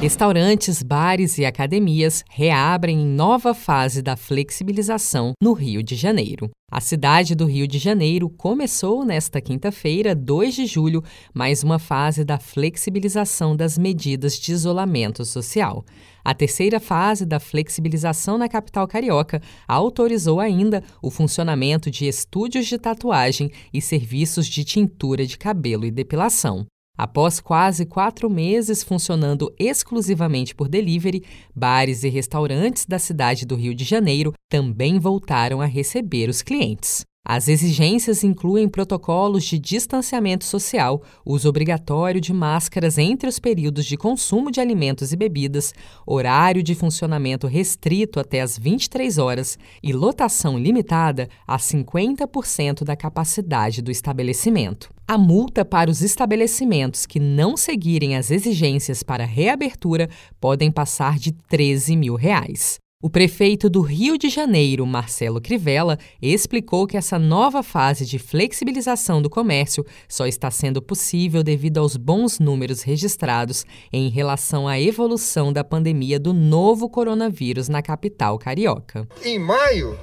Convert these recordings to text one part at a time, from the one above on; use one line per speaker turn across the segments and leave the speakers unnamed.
Restaurantes, bares e academias reabrem em nova fase da flexibilização no Rio de Janeiro. A cidade do Rio de Janeiro começou nesta quinta-feira, 2 de julho, mais uma fase da flexibilização das medidas de isolamento social. A terceira fase da flexibilização na capital carioca autorizou ainda o funcionamento de estúdios de tatuagem e serviços de tintura de cabelo e depilação. Após quase quatro meses funcionando exclusivamente por delivery, bares e restaurantes da cidade do Rio de Janeiro também voltaram a receber os clientes. As exigências incluem protocolos de distanciamento social, uso obrigatório de máscaras entre os períodos de consumo de alimentos e bebidas, horário de funcionamento restrito até as 23 horas e lotação limitada a 50% da capacidade do estabelecimento. A multa para os estabelecimentos que não seguirem as exigências para reabertura podem passar de 13 mil reais. O prefeito do Rio de Janeiro, Marcelo Crivella, explicou que essa nova fase de flexibilização do comércio só está sendo possível devido aos bons números registrados em relação à evolução da pandemia do novo coronavírus na capital carioca.
Em maio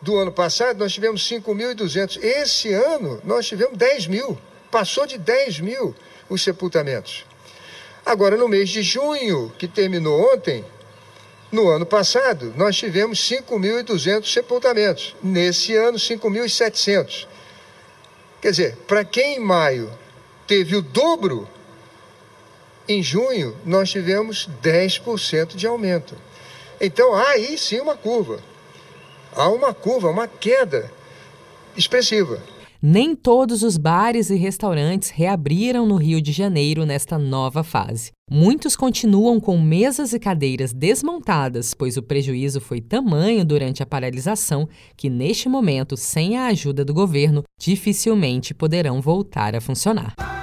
do ano passado, nós tivemos 5.200. Esse ano, nós tivemos 10 mil. Passou de 10 mil os sepultamentos. Agora, no mês de junho, que terminou ontem, no ano passado, nós tivemos 5.200 sepultamentos. Nesse ano, 5.700. Quer dizer, para quem em maio teve o dobro, em junho nós tivemos 10% de aumento. Então, há aí sim uma curva. Há uma curva, uma queda expressiva.
Nem todos os bares e restaurantes reabriram no Rio de Janeiro nesta nova fase. Muitos continuam com mesas e cadeiras desmontadas, pois o prejuízo foi tamanho durante a paralisação que, neste momento, sem a ajuda do governo, dificilmente poderão voltar a funcionar.